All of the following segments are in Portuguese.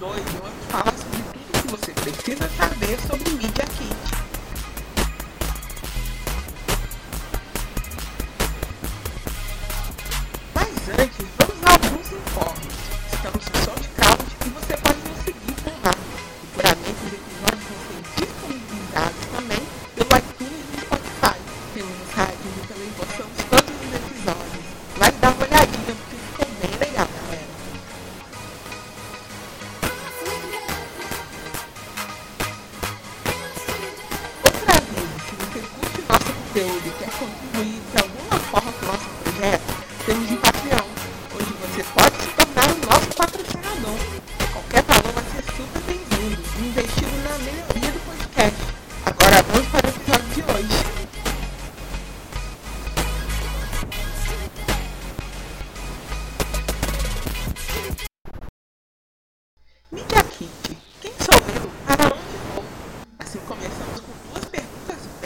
o episódio 2 e eu falar sobre tudo que você precisa saber sobre Media Kit.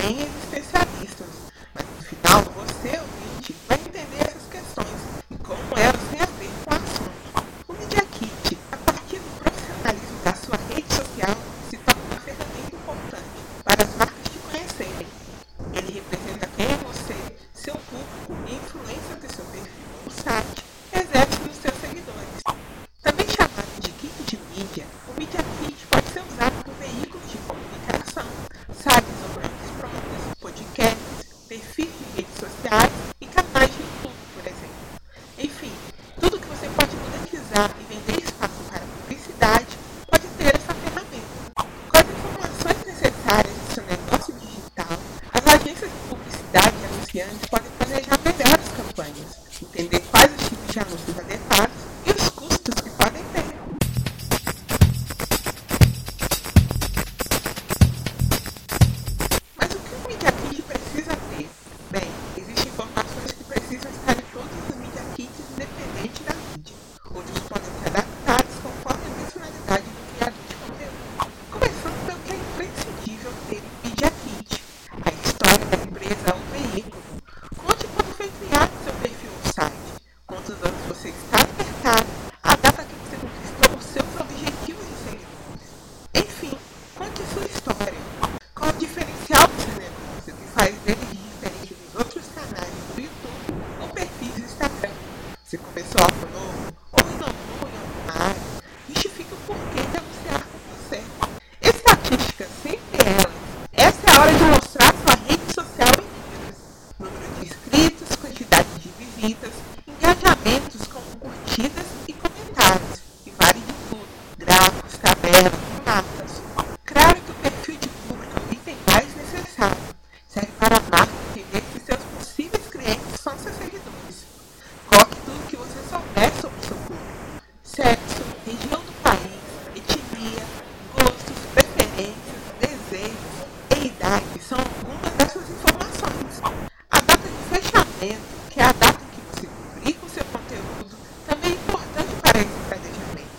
Please. Você começou algo novo ou em alguma área? Justifique o porquê de anunciar com você. Estatísticas, sempre elas. Essa é a hora de mostrar sua rede social em números. Número de inscritos, quantidade de visitas, engajamentos como curtidas e comentários. E vale de tudo. Gráficos, tabelas, mapas. Claro que o perfil de público é o item mais necessário. Serve para a marca entender se seus possíveis clientes são seus seguidores. Coloque tudo que você souber sobre o seu público. Sexo, região do país, etnia, gostos, preferências, desejos e idade são algumas dessas informações. A data de fechamento, que é a data em que você publica o seu conteúdo, também é importante para esse planejamento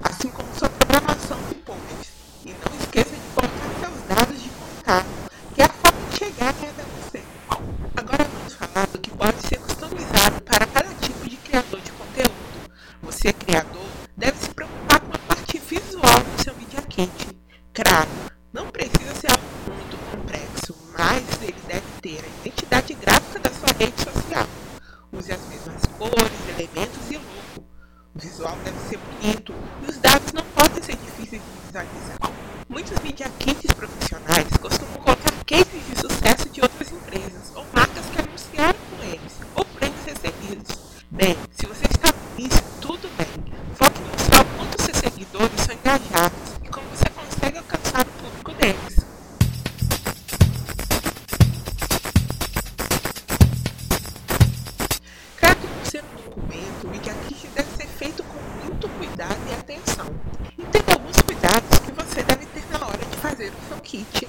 assim como sua programação de posts. E não esqueça de colocar seus dados de contato, que é a forma de chegar até você. Agora vamos falar do que pode ser customizado para cada tipo de criador de conteúdo. Você, criador, deve se preocupar com a parte visual do seu Media Kit. Não precisa ser algo muito complexo, mas ele deve ter a identidade gráfica da sua rede social. Use as mesmas cores, elementos e logo. O visual deve ser bonito e os dados não podem ser difíceis de visualizar. Muitos media kits profissionais costumam colocar cases de sucesso de outras empresas ou marcas que anunciaram com eles ou prêmios recebidos. Bem, atenção. E tem alguns cuidados que você deve ter na hora de fazer o seu kit.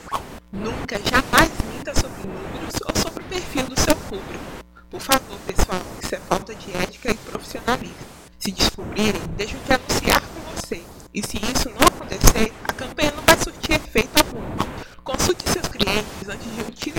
Nunca, jamais minta sobre números ou sobre o perfil do seu público. Por favor, pessoal, isso é falta de ética e profissionalismo. Se descobrirem, deixam de anunciar com você. E se isso não acontecer, a campanha não vai surtir efeito algum. Consulte seus clientes antes de utilizar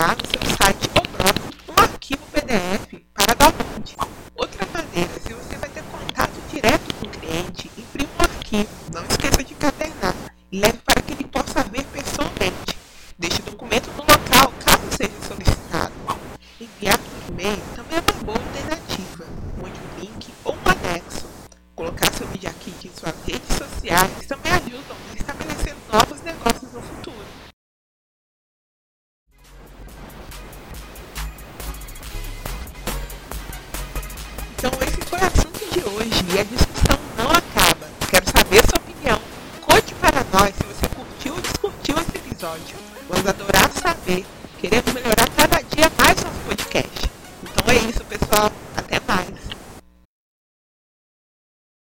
grátis episódio. Vamos adorar saber, queremos